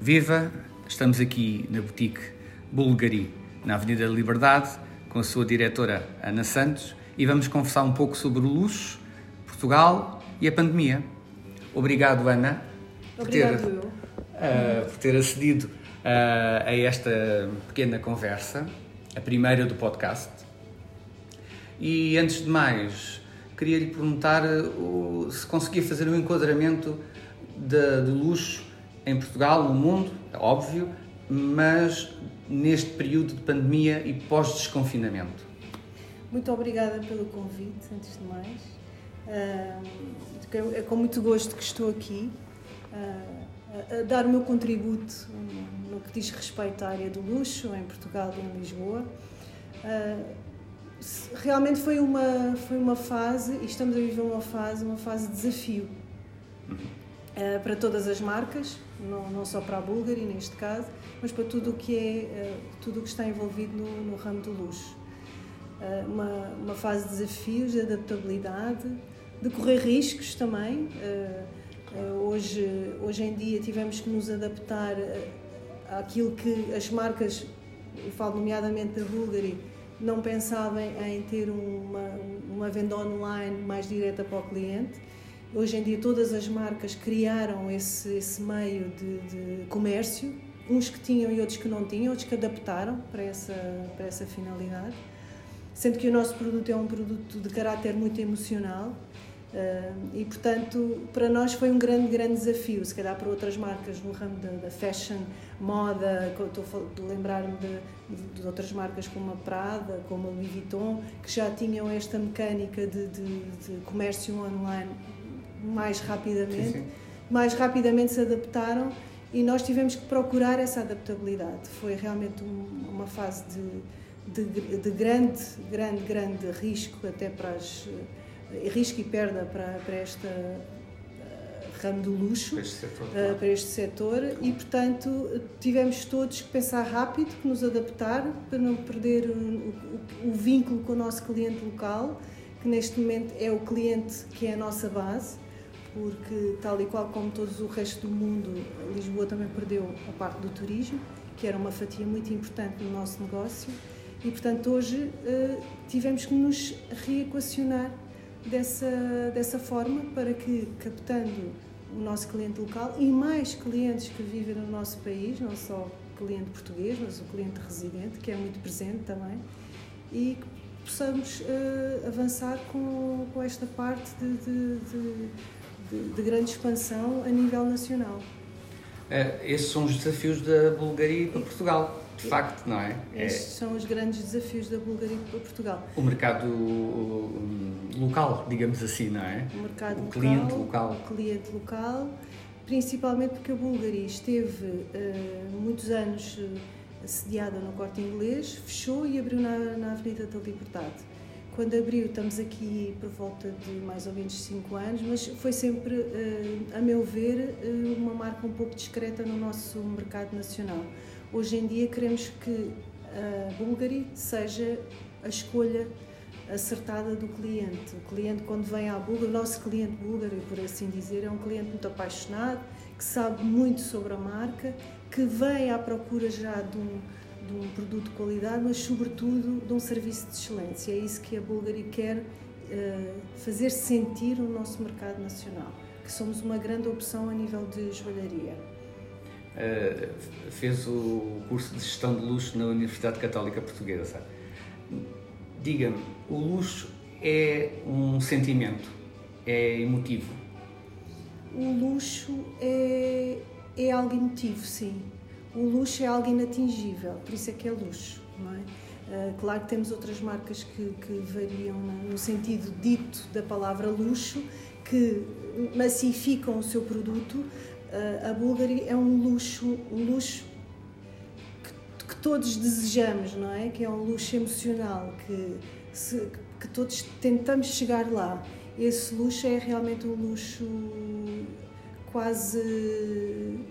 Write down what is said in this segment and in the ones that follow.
Viva! Estamos aqui na boutique Bulgari, na Avenida da Liberdade, com a sua diretora Ana Santos e vamos conversar um pouco sobre o luxo, Portugal e a pandemia. Obrigado, Ana, por ter, uh, por ter acedido uh, a esta pequena conversa, a primeira do podcast. E antes de mais, queria lhe perguntar uh, se conseguia fazer um enquadramento de, de luxo em Portugal, no mundo, é óbvio, mas neste período de pandemia e pós-desconfinamento. Muito obrigada pelo convite, antes de mais. é com muito gosto que estou aqui a dar o meu contributo no que diz respeito à área do luxo em Portugal e em Lisboa. realmente foi uma, foi uma fase, e estamos a viver uma fase, uma fase de desafio. Uhum uh, para todas as marcas, não, não só para a Bulgari neste caso, mas para tudo o que é uh, tudo o que está envolvido no, no ramo do luxo. Uh, uma, uma fase de desafios, de adaptabilidade, de correr riscos também. hoje, hoje em dia tivemos que nos adaptar àquilo que as marcas, eu falo nomeadamente da Bulgari, não pensavam em ter uma, uma venda online mais direta para o cliente Hoje em dia todas as marcas criaram esse, esse meio de, de comércio, uns que tinham e outros que não tinham, outros que adaptaram para essa, para essa finalidade. Sendo que o nosso produto é um produto de caráter muito emocional, Uh, e portanto para nós foi um grande grande desafio. Se calhar para outras marcas no ramo da, fashion moda estou a lembrar-me de, de, de, outras marcas como a Prada como a Louis Vuitton que já tinham esta mecânica de, de comércio online mais rapidamente, sim, sim. mais rapidamente se adaptaram e nós tivemos que procurar essa adaptabilidade. Foi realmente um, uma fase de, de, de, grande, grande, grande risco até para as eh, risco e perda para, para esta uh, ramo do luxo, para este, setor, uh, para este setor e, portanto, tivemos todos que pensar rápido, que nos adaptar para não perder o, o, o, vínculo com o nosso cliente local, que neste momento é o cliente que é a nossa base porque, tal e qual como todos o resto do mundo, Lisboa também perdeu a parte do turismo, que era uma fatia muito importante no nosso negócio, e, portanto, hoje uh, tivemos que nos reequacionar dessa, dessa forma para que, captando o nosso cliente local e mais clientes que vivem no nosso país, não só cliente português, mas o cliente residente, que é muito presente também, e que possamos uh, avançar com, com esta parte de, de, de de, de grande expansão a nível nacional. Uh, esses são os desafios da Bulgária para Portugal, de facto, não é? Estes é... são os grandes desafios da Bulgária para Portugal. O mercado local, digamos assim, não é? O mercado o local, cliente local. O cliente local, principalmente porque a Bulgária esteve uh, muitos anos uh, assediada no corte inglês, fechou e abriu na, na Avenida da Liberdade quando abriu, estamos aqui por volta de mais ou menos 5 anos, mas foi sempre, eh, a meu ver, eh, uma marca um pouco discreta no nosso mercado nacional. Hoje em dia queremos que a Bulgari seja a escolha acertada do cliente. O cliente, quando vem à Bulgari, o nosso cliente búlgaro, por assim dizer, é um cliente muito apaixonado, que sabe muito sobre a marca, que vem à procura já de um de um produto de qualidade, mas sobretudo de um serviço de excelência. É isso que a Bulgari quer uh, fazer sentir no nosso mercado nacional, que somos uma grande opção a nível de joalharia. Uh, fez o curso de gestão de luxo na Universidade Católica Portuguesa. Diga-me, o luxo é um sentimento, é emotivo? O luxo é, é algo emotivo, sim o luxo é algo inatingível, por isso é que é luxo, não é? Uh, claro que temos outras marcas que, que variam no sentido dito da palavra luxo, que massificam o seu produto. Uh, a Bulgari é um luxo, um luxo que, que, todos desejamos, não é? Que é um luxo emocional, que, se, que todos tentamos chegar lá. Esse luxo é realmente um luxo quase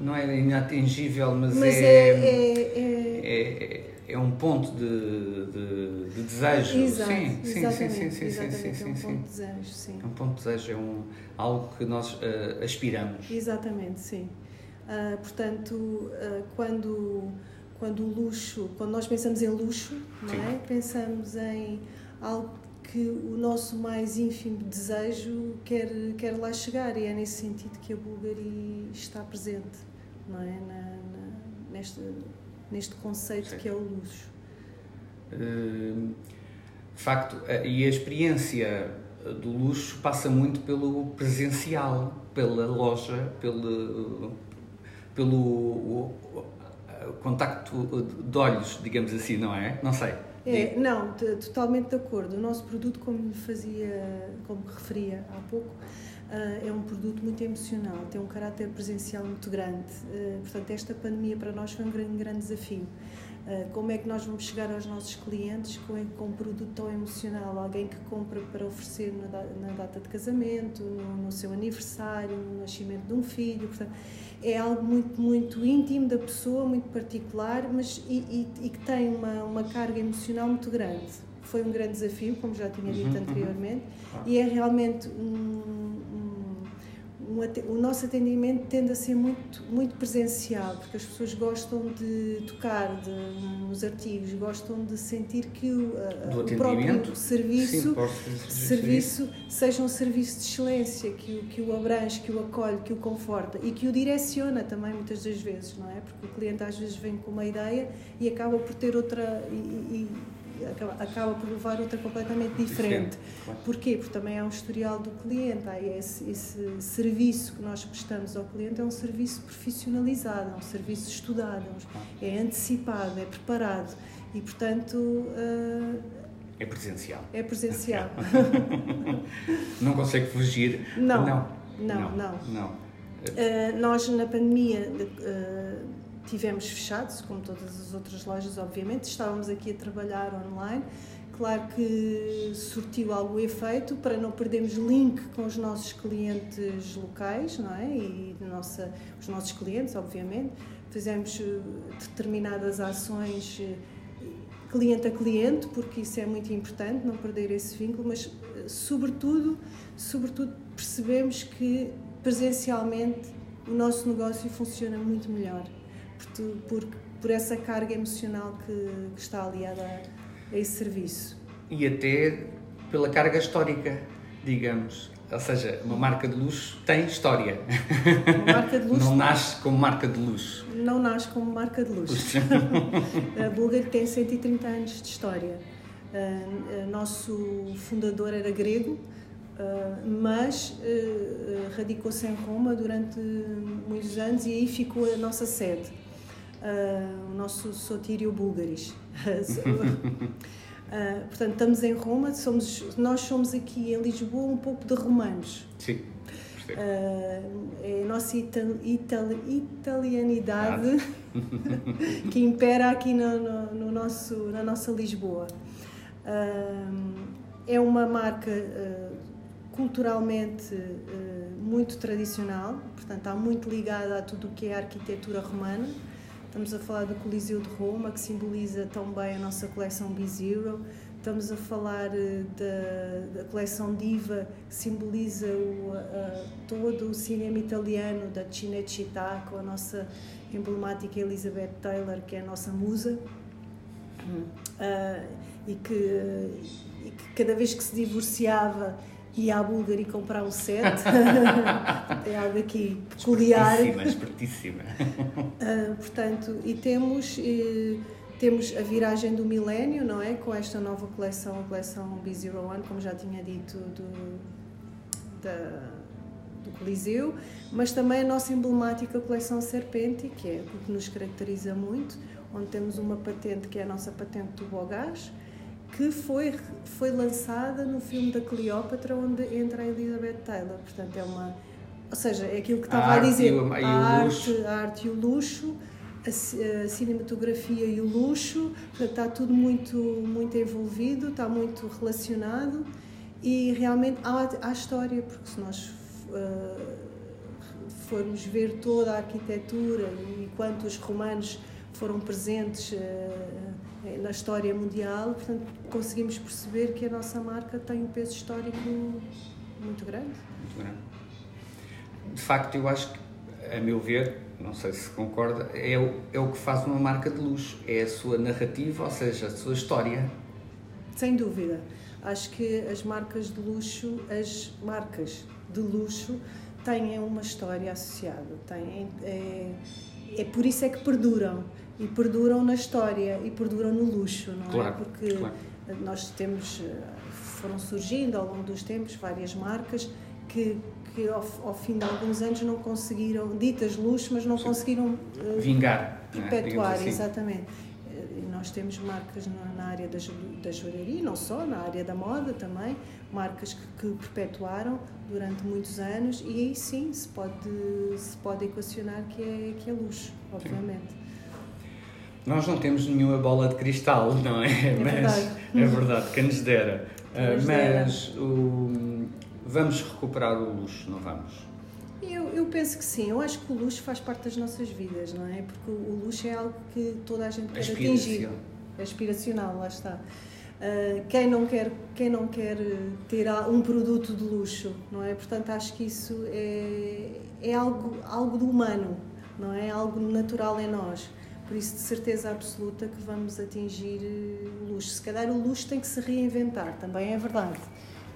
não é inatingível, mas, mas é, é, é, é, um ponto de, de, de desejo. Exato, sim, sim, sim, sim, sim, sim, sim, sim, é um ponto de desejo, sim. É um ponto de desejo, é um, algo que nós uh, aspiramos. Exatamente, sim. Uh, portanto, uh, quando, quando o luxo, quando nós pensamos em luxo, não é? pensamos em algo que o nosso mais ínfimo desejo quer, quer lá chegar e é nesse sentido que a Bulgari está presente, não é? Na, na, neste, neste conceito Sim. que é o luxo. Uh, de facto, e a experiência do luxo passa muito pelo presencial, pela loja, pelo, pelo contacto de olhos, digamos assim, não é? Não sei. É, não, totalmente de acordo. O nosso produto, como fazia, como referia há pouco, uh, é um produto muito emocional, tem um caráter presencial muito grande. Uh, portanto, esta pandemia para nós foi um grande, grande desafio. Uh, como é que nós vamos chegar aos nossos clientes com, com um produto tão emocional? Alguém que compra para oferecer na, na data de casamento, no, no, seu aniversário, no nascimento de um filho. Portanto, é algo muito, muito íntimo da pessoa, muito particular, mas e, e, e que tem uma, uma carga emocional muito grande. Foi um grande desafio, como já tinha dito uhum, uhum. anteriormente, e é realmente um, um, o nosso atendimento tende a ser muito, muito presencial, porque as pessoas gostam de tocar de, nos artigos, gostam de sentir que o, o próprio serviço, Sim, serviço seja um serviço de excelência, que o, que o abrange, que o acolhe, que o conforta e que o direciona também muitas das vezes, não é? Porque o cliente às vezes vem com uma ideia e acaba por ter outra. E, e, acaba, acaba por levar outra completamente diferente. Claro. Porquê? Porque também há um historial do cliente, há esse, esse, serviço que nós prestamos ao cliente é um serviço profissionalizado, é um serviço estudado, é antecipado, é preparado e, portanto. Uh, é presencial. É presencial. não consegue fugir. Não. Não, não. não. não. não. Uh, nós, na pandemia, uh, tivemos fechados, como todas as outras lojas, obviamente. Estávamos aqui a trabalhar online. Claro que surtiu algum efeito para não perdermos link com os nossos clientes locais, não é? E nossa, os nossos clientes, obviamente. Fizemos eh, determinadas ações eh, cliente a cliente, porque isso é muito importante, não perder esse vínculo, mas eh, sobretudo, sobretudo percebemos que presencialmente o nosso negócio funciona muito melhor por, por, por essa carga emocional que, que está aliada a, a esse serviço. E até pela carga histórica, digamos. Ou seja, uma marca de luxo tem história. Uma marca de luxo. Não nasce como marca de luxo. Não nasce como marca de luxo. a Bulgari tem 130 anos de história. Uh, nosso fundador era grego, uh, mas uh, radicou-se em Roma durante muitos anos e aí ficou a nossa sede uh, o nosso Sotírio Búlgaris. uh, portanto, estamos em Roma, somos, nós somos aqui em Lisboa um pouco de romanos. Sim. Uh, é a nossa ital, ital, italianidade que impera aqui no, no, no, nosso, na nossa Lisboa. Uh, é uma marca uh, culturalmente muito tradicional, portanto, está muito ligada a tudo o que é a arquitetura romana. Estamos a falar do Coliseu de Roma, que simboliza tão bem a nossa coleção B-Zero. Estamos a falar eh, da, da coleção Diva, que simboliza o, a, todo o cinema italiano da Cinecittà, com a nossa emblemática Elizabeth Taylor, que é a nossa musa. Uh, e, que, e que cada vez que se divorciava e à Bulgari comprar um set. é algo aqui peculiar. Espertíssima, espertíssima. uh, portanto, e temos, e, temos a viragem do milénio, não é? Com esta nova coleção, a coleção B01, como já tinha dito, do, da, do Coliseu, mas também a nossa emblemática coleção Serpenti, que é o que nos caracteriza muito, onde temos uma patente que é a nossa patente do Bogás, que foi, foi lançada no filme da Cleópatra, onde entra a Elizabeth Taylor. Portanto, é uma. Ou seja, é aquilo que estava a, a dizer: o, a, arte, a arte e o luxo, a, a, cinematografia e o luxo. Portanto, está tudo muito, muito envolvido, está muito relacionado e realmente há, há história, porque se nós. Uh, formos ver toda a arquitetura e quanto os romanos foram presentes uh, na história mundial, portanto, conseguimos perceber que a nossa marca tem um peso histórico muito grande. Muito grande. De facto, eu acho que, a meu ver, não, não sei se concorda, é o, é o que faz uma marca de luxo, é a sua narrativa, ou seja, a sua história. Sem dúvida. Acho que as marcas de luxo, as marcas de luxo têm uma história associada, têm, é, é por isso é que perduram e perduram na história e perduram no luxo, não é? claro, é? Porque claro. nós temos foram surgindo ao longo dos tempos várias marcas que que ao, ao, fim de alguns anos não conseguiram, ditas luxo, mas não Sim. conseguiram uh, vingar, é? perpetuar, assim. exatamente. E nós temos marcas na, área da, da joalharia, não só, na área da moda também, marcas que, que, perpetuaram durante muitos anos e aí sim se pode, se pode equacionar que é, que é luxo, obviamente. Sim. Nós não temos nenhuma bola de cristal, não é? É mas verdade. é verdade, quem nos dera. Uh, mas o, vamos recuperar o luxo, não vamos? Eu, eu, penso que sim. Eu acho que o luxo faz parte das nossas vidas, não é? Porque o luxo é algo que toda a gente quer atingir. É aspiracional, lá está. Uh, quem não quer quem não quer ter um produto de luxo, não é? Portanto, acho que isso é, é algo algo do humano, não é? Algo natural em nós. Por isso, de certeza absoluta que vamos atingir o luxo. Se calhar o luxo tem que se reinventar, também é verdade.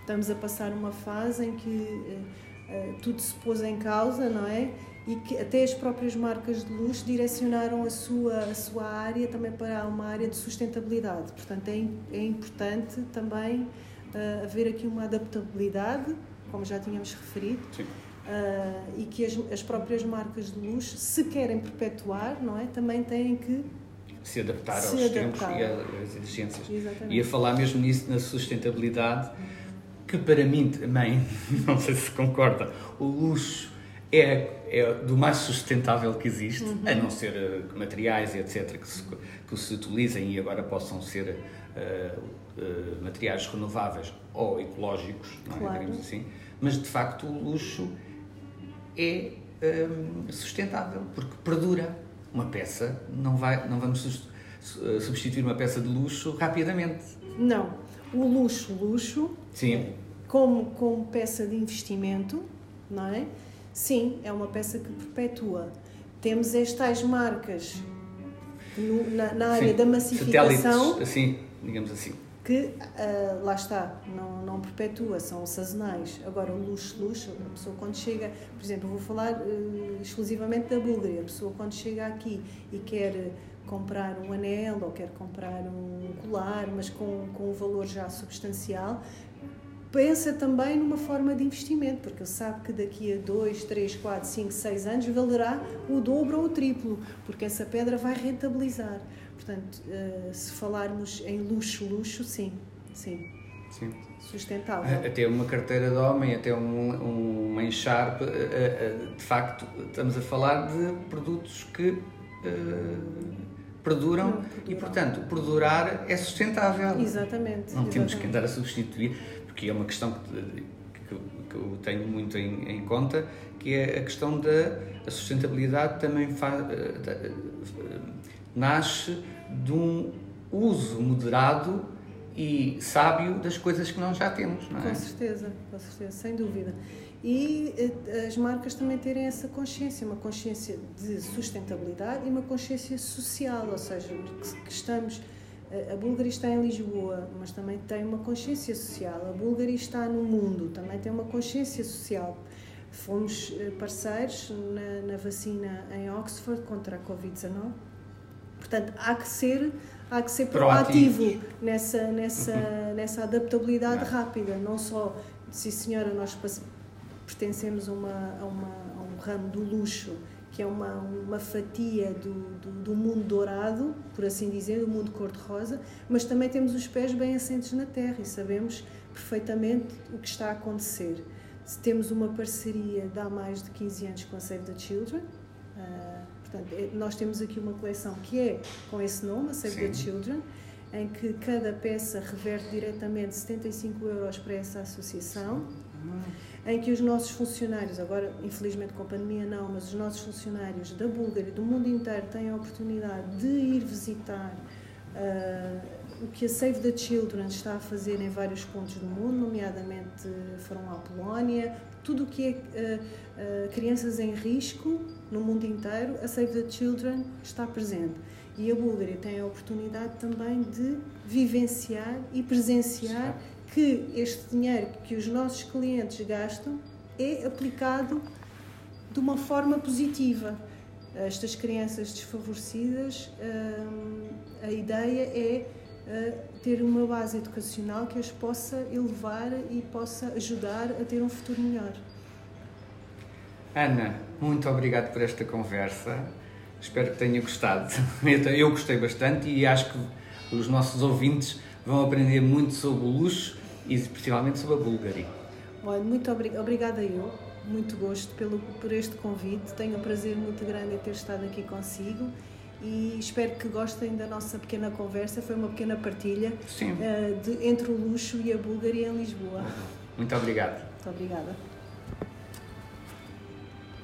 Estamos a passar uma fase em que uh, tudo se pôs em causa, não é? E que até as próprias marcas de luxo direcionaram a sua, a sua área também para uma área de sustentabilidade. Portanto, é, é importante também uh, haver aqui uma adaptabilidade, como já tínhamos referido. Sim. Uh, e que as, as próprias marcas de luxo, se querem perpetuar, não é, também têm que se adaptar se aos adaptar. tempos e às exigências. Exatamente. E a falar mesmo nisso, na sustentabilidade, que para mim também, não sei se concorda, o luxo é, é do mais sustentável que existe, uhum. a não ser uh, materiais e etc. que se, que se utilizem e agora possam ser uh, uh, materiais renováveis ou ecológicos, não é? Claro. assim. Mas de facto o luxo é um, sustentável porque perdura. Uma peça não vai, não vamos substituir uma peça de luxo rapidamente. Não, o luxo, luxo, Sim. Como, como peça de investimento, não é? Sim, é uma peça que perpetua. Temos estas marcas no, na, na, área Sim. da massificação. assim, digamos assim. Que uh, lá está, não, não perpetua, são sazonais. Agora, o luxo, luxo, a pessoa quando chega, por exemplo, vou falar uh, exclusivamente da Búlgaria, a pessoa quando chega aqui e quer comprar um anel ou quer comprar um colar, mas com, com um valor já substancial, pensa também numa forma de investimento, porque ele sabe que daqui a 2, 3, 4, 5, 6 anos valerá o dobro ou o triplo, porque essa pedra vai rentabilizar. Portanto, eh, se falarmos em luxo, luxo, sim, sim. Sim. Sustentável. Até uma carteira de homem, até um, um encharpe, eh, eh, de facto, estamos a falar de produtos que perduram, e, portanto, perdurar é sustentável. Exatamente. Não exatamente. temos que andar a substituir, porque é uma questão que, que, que eu tenho muito em, em, conta, que é a questão da sustentabilidade também faz, nasce de um uso moderado e sábio das coisas que nós já temos, não é? Com certeza, com certeza, sem dúvida e eh, as marcas também terem essa consciência, uma consciência de sustentabilidade e uma consciência social, ou seja, que estamos a Bulgária está em Lisboa, mas também tem uma consciência social. A Bulgária está no mundo, também tem uma consciência social. Fomos eh, parceiros na, na vacina em Oxford contra a Covid-19. Portanto, há que ser há que ser proativo, nessa nessa nessa adaptabilidade rápida, não só sim senhora nós pertencemos a, uma, a, uma, a um ramo do luxo, que é uma, uma fatia do, do, do mundo dourado, por assim dizer, do mundo cor-de-rosa, mas também temos os pés bem assentes na terra e sabemos perfeitamente o que está a acontecer. Temos uma parceria de há mais de 15 anos com a Save the Children, uh, portanto, é, nós temos aqui uma coleção que é com esse nome, a Save Sim. the Children, em que cada peça reverte diretamente 75 euros para essa associação. Uhum em que os nossos funcionários, agora infelizmente com a pandemia não, mas os nossos funcionários da Búlgaria, do mundo inteiro, têm a oportunidade de ir visitar uh, o que a Save the Children está a fazer em vários pontos do mundo, nomeadamente foram à Polónia, tudo o que é uh, uh, crianças em risco no mundo inteiro, a Save the Children está presente. E a Búlgaria tem a oportunidade também de vivenciar e presenciar que este dinheiro que os nossos clientes gastam é aplicado de uma forma positiva. Estas crianças desfavorecidas, hum, a ideia é ter uma base educacional que as possa elevar e possa ajudar a ter um futuro melhor. Ana, muito obrigado por esta conversa. Espero que tenha gostado. Eu gostei bastante e acho que os nossos ouvintes vão aprender muito sobre o luxo e principalmente sobre a Bulgária. Olha, muito obrigada eu, muito gosto pelo, por este convite. Tenho um prazer muito grande em ter estado aqui consigo e espero que gostem da nossa pequena conversa. Foi uma pequena partilha uh, de, entre o luxo e a Bulgária em Lisboa. Muito obrigado. Muito obrigada.